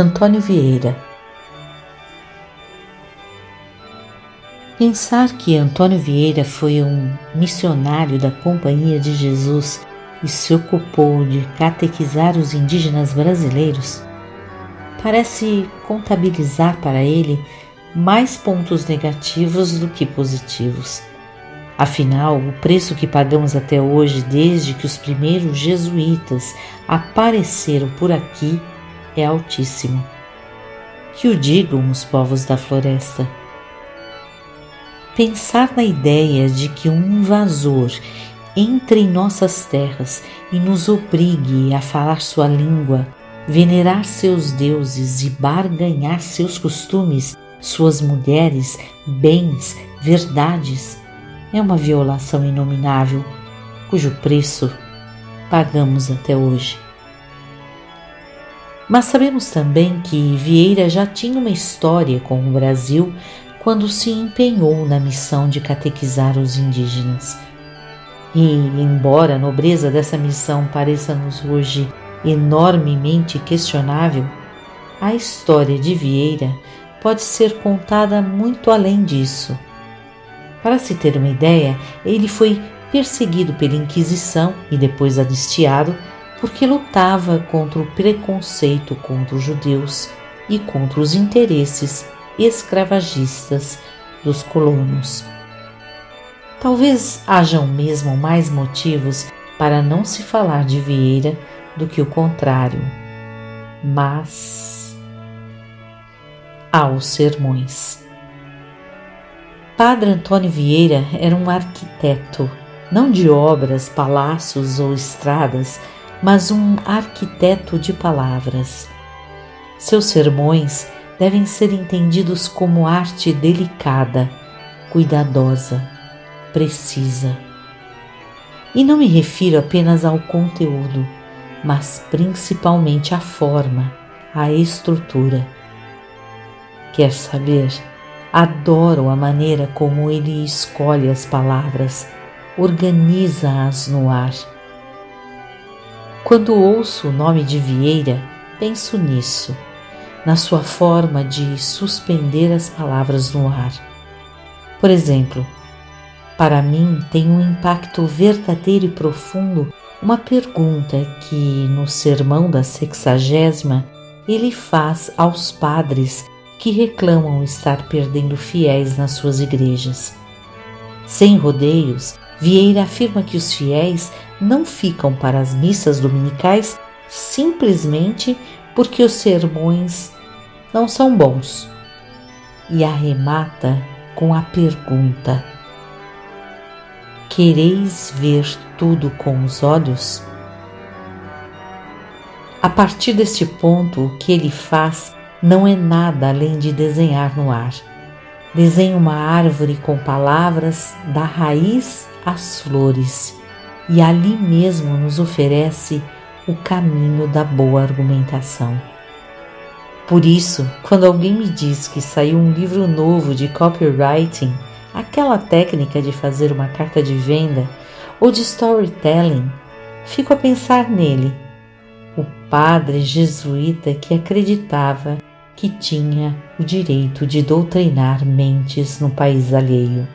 Antônio Vieira Pensar que Antônio Vieira foi um missionário da Companhia de Jesus e se ocupou de catequizar os indígenas brasileiros parece contabilizar para ele mais pontos negativos do que positivos. Afinal, o preço que pagamos até hoje, desde que os primeiros jesuítas apareceram por aqui, é altíssimo. Que o digam os povos da floresta. Pensar na ideia de que um invasor entre em nossas terras e nos obrigue a falar sua língua, venerar seus deuses e barganhar seus costumes, suas mulheres, bens, verdades é uma violação inominável, cujo preço pagamos até hoje. Mas sabemos também que Vieira já tinha uma história com o Brasil quando se empenhou na missão de catequizar os indígenas. E, embora a nobreza dessa missão pareça-nos hoje enormemente questionável, a história de Vieira pode ser contada muito além disso para se ter uma ideia, ele foi perseguido pela Inquisição e depois anistiado porque lutava contra o preconceito contra os judeus e contra os interesses escravagistas dos colonos. Talvez hajam mesmo mais motivos para não se falar de Vieira do que o contrário, mas há os sermões. Padre Antônio Vieira era um arquiteto, não de obras, palácios ou estradas, mas um arquiteto de palavras. Seus sermões devem ser entendidos como arte delicada, cuidadosa, precisa. E não me refiro apenas ao conteúdo, mas principalmente à forma, à estrutura. Quer saber? Adoro a maneira como ele escolhe as palavras, organiza-as no ar. Quando ouço o nome de Vieira, penso nisso, na sua forma de suspender as palavras no ar. Por exemplo, para mim tem um impacto verdadeiro e profundo uma pergunta que, no sermão da sexagésima, ele faz aos padres que reclamam estar perdendo fiéis nas suas igrejas. Sem rodeios, Vieira afirma que os fiéis não ficam para as missas dominicais simplesmente porque os sermões não são bons. E arremata com a pergunta: Quereis ver tudo com os olhos? A partir deste ponto, o que ele faz não é nada além de desenhar no ar. Desenha uma árvore com palavras da raiz às flores e ali mesmo nos oferece o caminho da boa argumentação. Por isso, quando alguém me diz que saiu um livro novo de copywriting, aquela técnica de fazer uma carta de venda ou de storytelling, fico a pensar nele, o padre jesuíta que acreditava que tinha o direito de doutrinar mentes no país alheio.